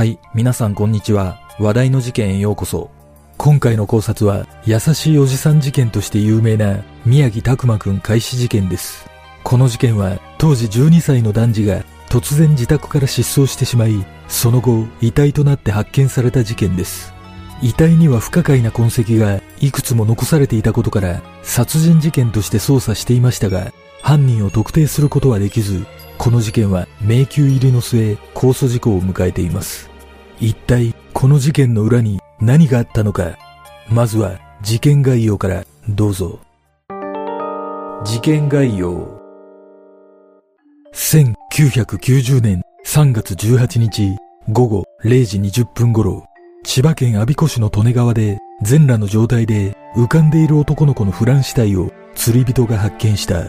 はい、皆さんこんにちは。話題の事件へようこそ。今回の考察は、優しいおじさん事件として有名な宮城拓馬くん開始事件です。この事件は、当時12歳の男児が突然自宅から失踪してしまい、その後、遺体となって発見された事件です。遺体には不可解な痕跡がいくつも残されていたことから、殺人事件として捜査していましたが、犯人を特定することはできず、この事件は迷宮入りの末、控訴事項を迎えています。一体、この事件の裏に何があったのか。まずは、事件概要からどうぞ。事件概要。1990年3月18日午後0時20分頃、千葉県我孫子市の利根川で全裸の状態で浮かんでいる男の子のフラン死体を釣り人が発見した。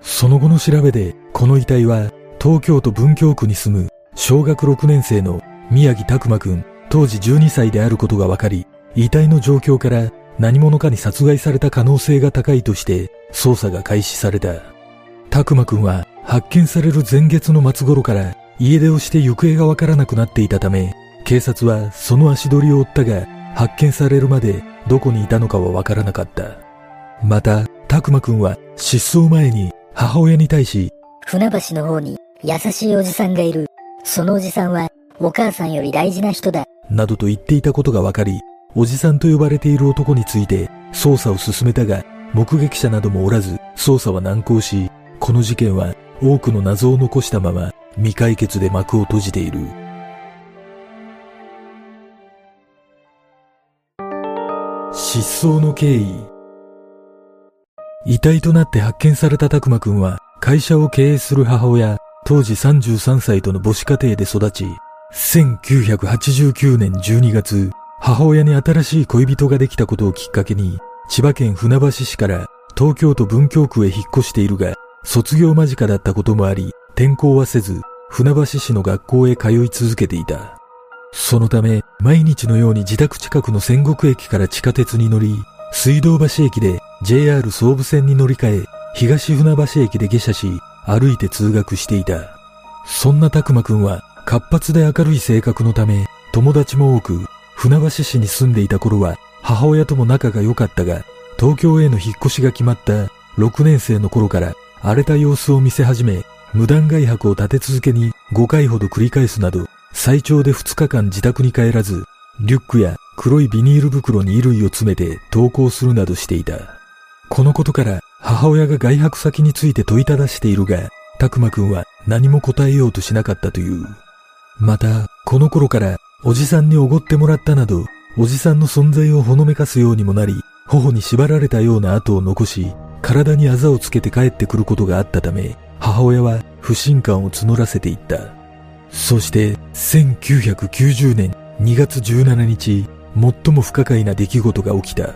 その後の調べで、この遺体は東京都文京区に住む小学6年生の宮城拓馬くん、当時12歳であることが分かり、遺体の状況から何者かに殺害された可能性が高いとして捜査が開始された。拓馬くんは発見される前月の末頃から家出をして行方がわからなくなっていたため、警察はその足取りを追ったが、発見されるまでどこにいたのかはわからなかった。また、拓馬くんは失踪前に母親に対し、船橋の方に優しいおじさんがいる。そのおじさんはお母さんより大事な人だ。などと言っていたことが分かり、おじさんと呼ばれている男について捜査を進めたが、目撃者などもおらず、捜査は難航し、この事件は多くの謎を残したまま未解決で幕を閉じている。失踪の経緯遺体となって発見された拓馬くんは会社を経営する母親、当時33歳との母子家庭で育ち、1989年12月、母親に新しい恋人ができたことをきっかけに、千葉県船橋市から東京都文京区へ引っ越しているが、卒業間近だったこともあり、転校はせず、船橋市の学校へ通い続けていた。そのため、毎日のように自宅近くの仙石駅から地下鉄に乗り、水道橋駅で JR 総武線に乗り換え、東船橋駅で下車し、歩いて通学していた。そんな拓馬くんは、活発で明るい性格のため、友達も多く、船橋市に住んでいた頃は、母親とも仲が良かったが、東京への引っ越しが決まった6年生の頃から、荒れた様子を見せ始め、無断外泊を立て続けに5回ほど繰り返すなど、最長で2日間自宅に帰らず、リュックや黒いビニール袋に衣類を詰めて登校するなどしていた。このことから母親が外泊先について問いただしているが、拓馬くんは何も答えようとしなかったという。また、この頃からおじさんにおごってもらったなど、おじさんの存在をほのめかすようにもなり、頬に縛られたような跡を残し、体にあざをつけて帰ってくることがあったため、母親は不信感を募らせていった。そして、1990年2月17日、最も不可解な出来事が起きた。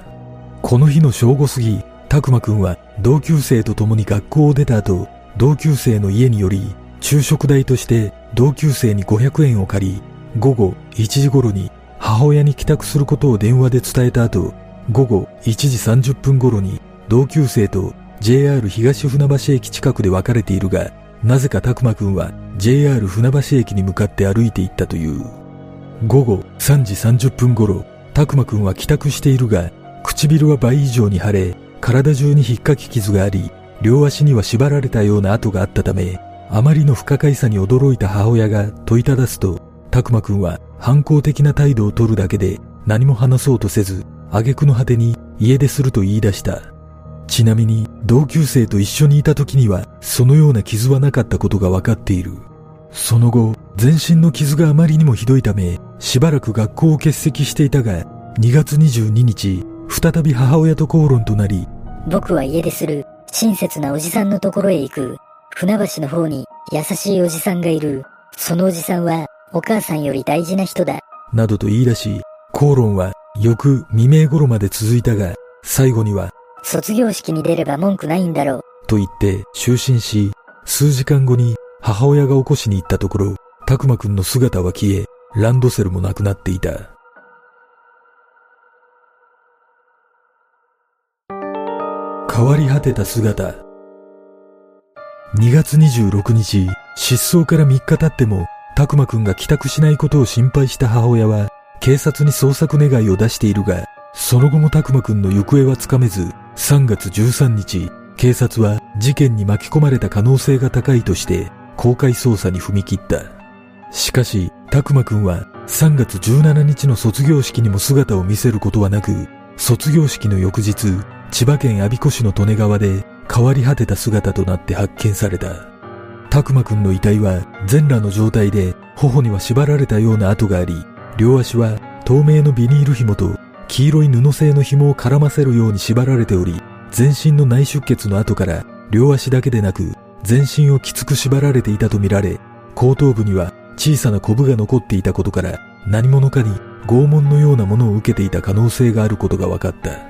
この日の正午過ぎ、拓馬くんは同級生と共に学校を出た後、同級生の家により、昼食代として同級生に500円を借り、午後1時頃に母親に帰宅することを電話で伝えた後、午後1時30分頃に同級生と JR 東船橋駅近くで別れているが、なぜか拓馬くんは JR 船橋駅に向かって歩いていったという。午後3時30分頃、拓馬くんは帰宅しているが、唇は倍以上に腫れ、体中に引っかき傷があり、両足には縛られたような跡があったため、あまりの不可解さに驚いた母親が問いただすと、拓馬くんは反抗的な態度を取るだけで何も話そうとせず、挙句の果てに家出すると言い出した。ちなみに同級生と一緒にいた時にはそのような傷はなかったことが分かっている。その後、全身の傷があまりにもひどいため、しばらく学校を欠席していたが、2月22日、再び母親と口論となり、僕は家出する。親切なおじさんのところへ行く。船橋の方に優しいおじさんがいる。そのおじさんはお母さんより大事な人だ。などと言い出し、口論は翌未明頃まで続いたが、最後には、卒業式に出れば文句ないんだろう。と言って就寝し、数時間後に母親が起こしに行ったところ、拓馬くんの姿は消え、ランドセルもなくなっていた。変わり果てた姿。2月26日、失踪から3日経っても、たくまくんが帰宅しないことを心配した母親は、警察に捜索願いを出しているが、その後もたくまくんの行方はつかめず、3月13日、警察は事件に巻き込まれた可能性が高いとして公開捜査に踏み切った。しかし、たくまくんは3月17日の卒業式にも姿を見せることはなく、卒業式の翌日、千葉県我孫子市の利根川で変わり果てた姿となって発見された。たくまくんの遺体は全裸の状態で頬には縛られたような跡があり、両足は透明のビニール紐と黄色い布製の紐を絡ませるように縛られており、全身の内出血の跡から両足だけでなく全身をきつく縛られていたとみられ、後頭部には小さなコブが残っていたことから何者かに拷問のようなものを受けていた可能性があることが分かった。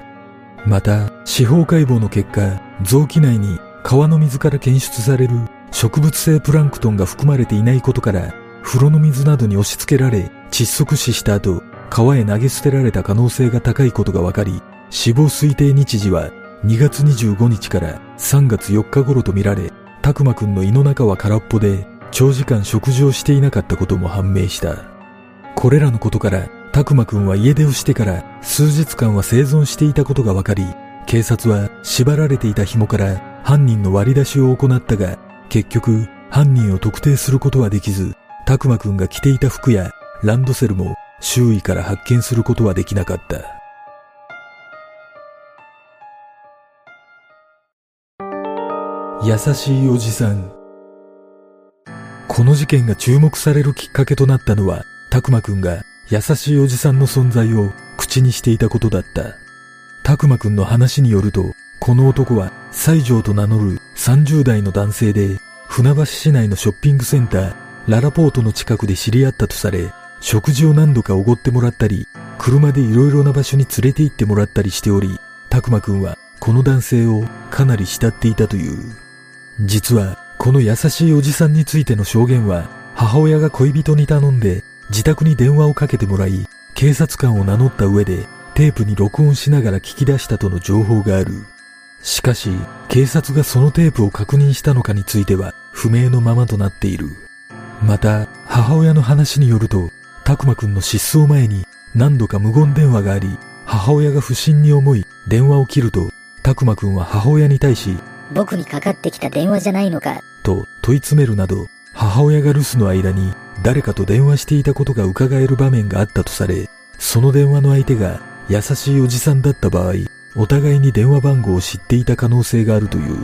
また、司法解剖の結果、臓器内に川の水から検出される植物性プランクトンが含まれていないことから、風呂の水などに押し付けられ窒息死した後、川へ投げ捨てられた可能性が高いことが分かり、死亡推定日時は2月25日から3月4日頃とみられ、たくまくんの胃の中は空っぽで、長時間食事をしていなかったことも判明した。これらのことから、たくまくんは家出をしてから数日間は生存していたことが分かり、警察は縛られていた紐から犯人の割り出しを行ったが、結局犯人を特定することはできず、たくまくんが着ていた服やランドセルも周囲から発見することはできなかった。優しいおじさん。この事件が注目されるきっかけとなったのは、たくまくんが優しいおじさんの存在を口にしていたことだった。たくまくんの話によると、この男は西条と名乗る30代の男性で、船橋市内のショッピングセンター、ララポートの近くで知り合ったとされ、食事を何度かおごってもらったり、車で色々な場所に連れて行ってもらったりしており、たくまくんはこの男性をかなり慕っていたという。実は、この優しいおじさんについての証言は、母親が恋人に頼んで自宅に電話をかけてもらい、警察官を名乗った上でテープに録音しながら聞き出したとの情報がある。しかし、警察がそのテープを確認したのかについては不明のままとなっている。また、母親の話によると、たくまくんの失踪前に何度か無言電話があり、母親が不審に思い電話を切ると、たくまくんは母親に対し、僕にかかってきた電話じゃないのかと問い詰めるなど、母親が留守の間に誰かと電話していたことが伺える場面があったとされ、その電話の相手が優しいおじさんだった場合、お互いに電話番号を知っていた可能性があるという。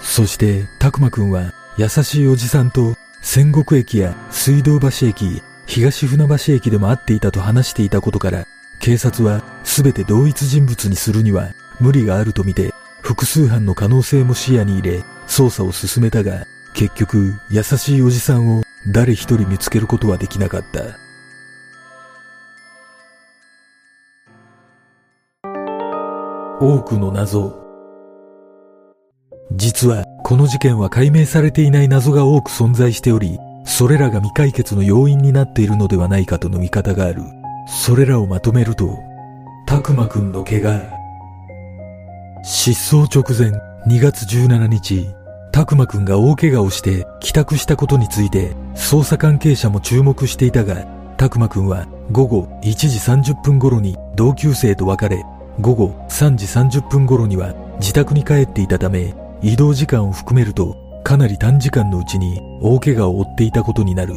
そして、たくまくんは優しいおじさんと仙国駅や水道橋駅、東船橋駅でも会っていたと話していたことから、警察は全て同一人物にするには無理があるとみて、複数犯の可能性も視野に入れ、捜査を進めたが、結局、優しいおじさんを誰一人見つけることはできなかった。多くの謎。実は、この事件は解明されていない謎が多く存在しており、それらが未解決の要因になっているのではないかとの見方がある。それらをまとめると、たくまくんの怪我。失踪直前、2月17日、たくまくんが大怪我をして帰宅したことについて捜査関係者も注目していたが、たくまくんは午後1時30分頃に同級生と別れ、午後3時30分頃には自宅に帰っていたため、移動時間を含めるとかなり短時間のうちに大怪我を負っていたことになる。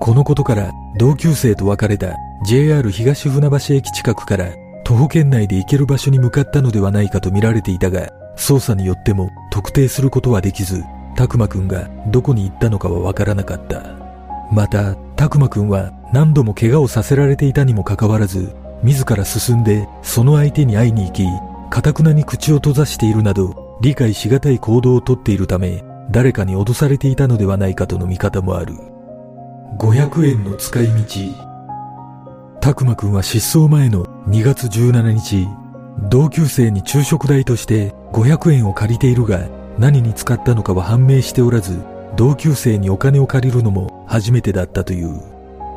このことから同級生と別れた JR 東船橋駅近くから徒歩圏内で行ける場所に向かったのではないかと見られていたが、捜査によっても特定することはできず、たくまくんがどこに行ったのかはわからなかった。また、たくまくんは何度も怪我をさせられていたにもかかわらず、自ら進んでその相手に会いに行き、かたくなに口を閉ざしているなど、理解しがたい行動をとっているため、誰かに脅されていたのではないかとの見方もある。500円の使い道。たくまくんは失踪前の2月17日、同級生に昼食代として500円を借りているが何に使ったのかは判明しておらず同級生にお金を借りるのも初めてだったという。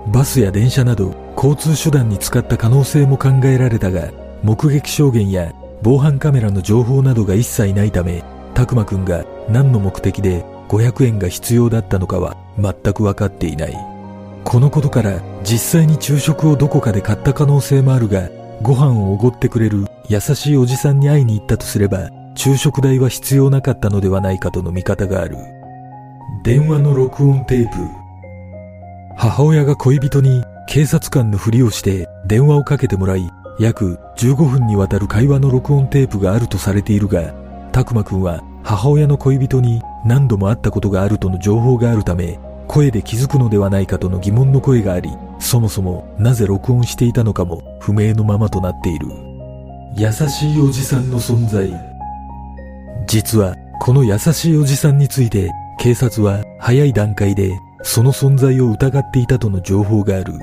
バスや電車など交通手段に使った可能性も考えられたが目撃証言や防犯カメラの情報などが一切ないためたくまくんが何の目的で500円が必要だったのかは全く分かっていない。このことから実際に昼食をどこかで買った可能性もあるが、ご飯をおごってくれる優しいおじさんに会いに行ったとすれば、昼食代は必要なかったのではないかとの見方がある。電話の録音テープ。母親が恋人に警察官のふりをして電話をかけてもらい、約15分にわたる会話の録音テープがあるとされているが、たくまくんは母親の恋人に何度も会ったことがあるとの情報があるため、声で気づくのではないかとの疑問の声があり、そもそもなぜ録音していたのかも不明のままとなっている。優しいおじさんの存在。実は、この優しいおじさんについて、警察は早い段階でその存在を疑っていたとの情報がある。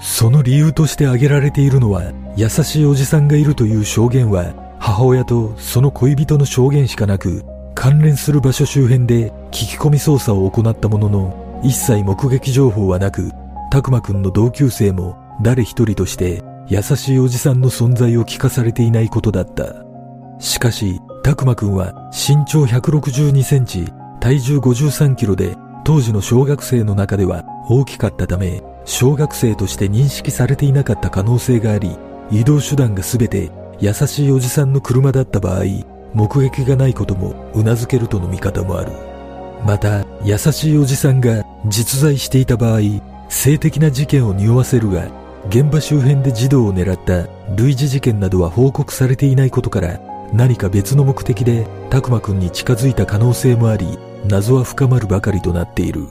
その理由として挙げられているのは、優しいおじさんがいるという証言は、母親とその恋人の証言しかなく、関連する場所周辺で聞き込み捜査を行ったものの、一切目撃情報はなく、たくまくんの同級生も誰一人として優しいおじさんの存在を聞かされていないことだった。しかし、たくまくんは身長162センチ、体重53キロで当時の小学生の中では大きかったため、小学生として認識されていなかった可能性があり、移動手段が全て優しいおじさんの車だった場合、目撃がないことも頷けるとの見方もある。また、優しいおじさんが実在していた場合、性的な事件を匂わせるが、現場周辺で児童を狙った類似事件などは報告されていないことから、何か別の目的でたくまくんに近づいた可能性もあり、謎は深まるばかりとなっている。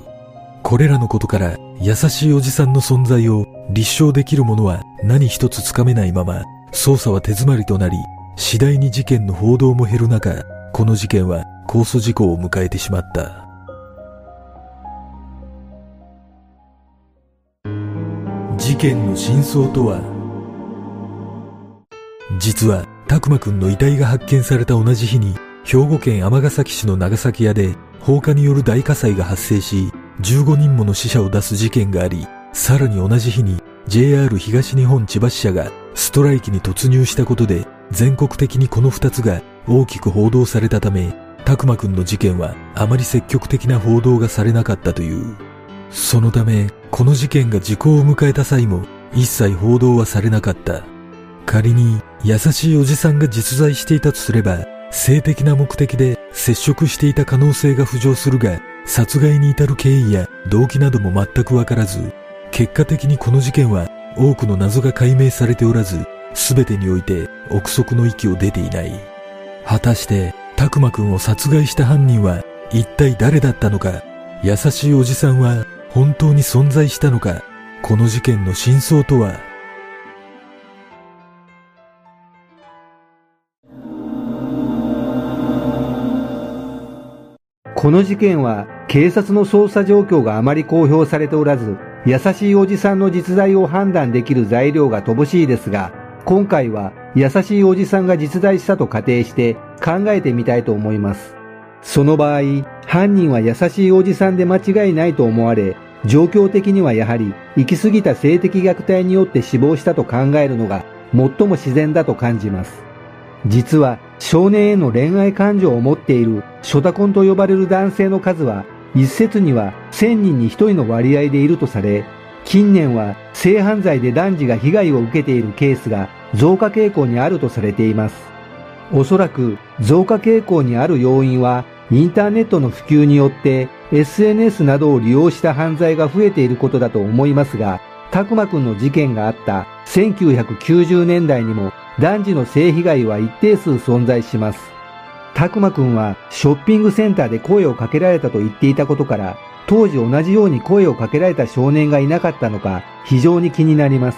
これらのことから優しいおじさんの存在を立証できるものは何一つつかめないまま、捜査は手詰まりとなり、次第に事件の報道も減る中、この事件は控訴事故を迎えてしまった。事件の真相とは？実は、たくまくんの遺体が発見された同じ日に、兵庫県尼崎市の長崎屋で放火による大火災が発生し、15人もの死者を出す事件があり、さらに同じ日に JR 東日本千葉支社がストライキに突入したことで、全国的にこの2つが大きく報道されたため、たくまくんの事件はあまり積極的な報道がされなかったという。そのため、この事件が時効を迎えた際も一切報道はされなかった。仮に優しいおじさんが実在していたとすれば、性的な目的で接触していた可能性が浮上するが、殺害に至る経緯や動機なども全くわからず、結果的にこの事件は多くの謎が解明されておらず、全てにおいて憶測の域を出ていない。果たして、たくまくんを殺害した犯人は一体誰だったのか、優しいおじさんは本当に存在したのか、この事件の真相とはこの事件は警察の捜査状況があまり公表されておらず、優しいおじさんの実在を判断できる材料が乏しいですが、今回は優しいおじさんが実在したと仮定して考えてみたいと思います。その場合、犯人は優しいおじさんで間違いないと思われ、状況的にはやはり行き過ぎた性的虐待によって死亡したと考えるのが最も自然だと感じます。実は少年への恋愛感情を持っているショタコンと呼ばれる男性の数は一説には1000人に1人の割合でいるとされ、近年は性犯罪で男児が被害を受けているケースが増加傾向にあるとされています。おそらく増加傾向にある要因はインターネットの普及によって SNS などを利用した犯罪が増えていることだと思いますが、たくまくんの事件があった1990年代にも男児の性被害は一定数存在します。たくまくんはショッピングセンターで声をかけられたと言っていたことから、当時同じように声をかけられた少年がいなかったのか非常に気になります。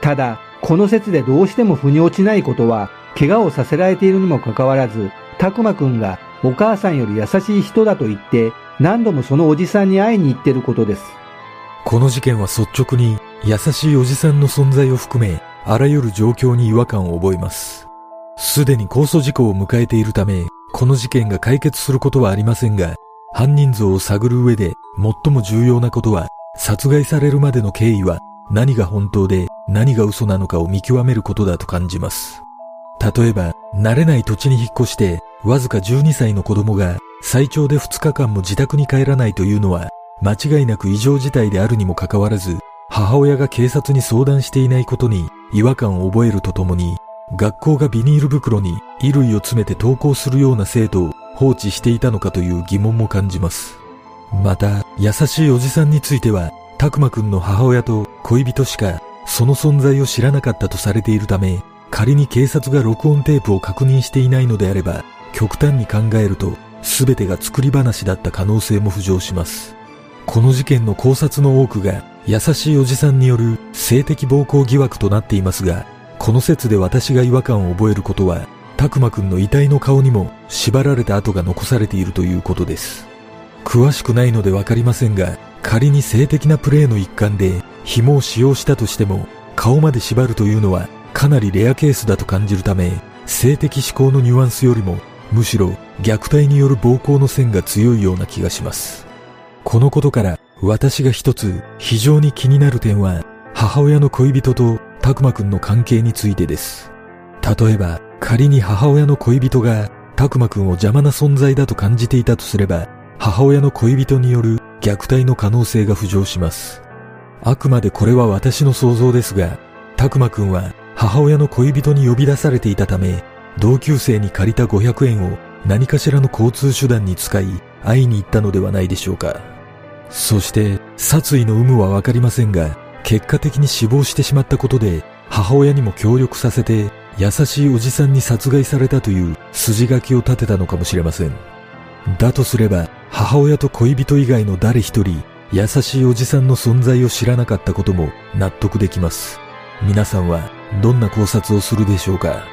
ただ、この説でどうしても腑に落ちないことは、怪我をさせられているにもかかわらず、たくまくんがお母さんより優しい人だと言って何度もそのおじさんに会いに行ってることです。この事件は率直に優しいおじさんの存在を含め、あらゆる状況に違和感を覚えます。すでに控訴事故を迎えているため、この事件が解決することはありませんが、犯人像を探る上で最も重要なことは、殺害されるまでの経緯は何が本当で何が嘘なのかを見極めることだと感じます。例えば、慣れない土地に引っ越して、わずか12歳の子供が最長で2日間も自宅に帰らないというのは、間違いなく異常事態であるにもかかわらず、母親が警察に相談していないことに違和感を覚えるとともに、学校がビニール袋に衣類を詰めて登校するような生徒を放置していたのかという疑問も感じます。また、優しいおじさんについては、たくまくんの母親と恋人しかその存在を知らなかったとされているため、仮に警察が録音テープを確認していないのであれば、極端に考えると、全てが作り話だった可能性も浮上します。この事件の考察の多くが、優しいおじさんによる性的暴行疑惑となっていますが、この説で私が違和感を覚えることは、たくまくんの遺体の顔にも縛られた跡が残されているということです。詳しくないのでわかりませんが、仮に性的なプレーの一環で紐を使用したとしても、顔まで縛るというのはかなりレアケースだと感じるため、性的思考のニュアンスよりも、むしろ虐待による暴行の線が強いような気がします。このことから私が一つ非常に気になる点は、母親の恋人とたくまくんの関係についてです。例えば、仮に母親の恋人がたくまくんを邪魔な存在だと感じていたとすれば、母親の恋人による虐待の可能性が浮上します。あくまでこれは私の想像ですが、たくまくんは母親の恋人に呼び出されていたため、同級生に借りた500円を何かしらの交通手段に使い、会いに行ったのではないでしょうか。そして、殺意の有無はわかりませんが、結果的に死亡してしまったことで、母親にも協力させて、優しいおじさんに殺害されたという筋書きを立てたのかもしれません。だとすれば、母親と恋人以外の誰一人、優しいおじさんの存在を知らなかったことも納得できます。皆さんはどんな考察をするでしょうか？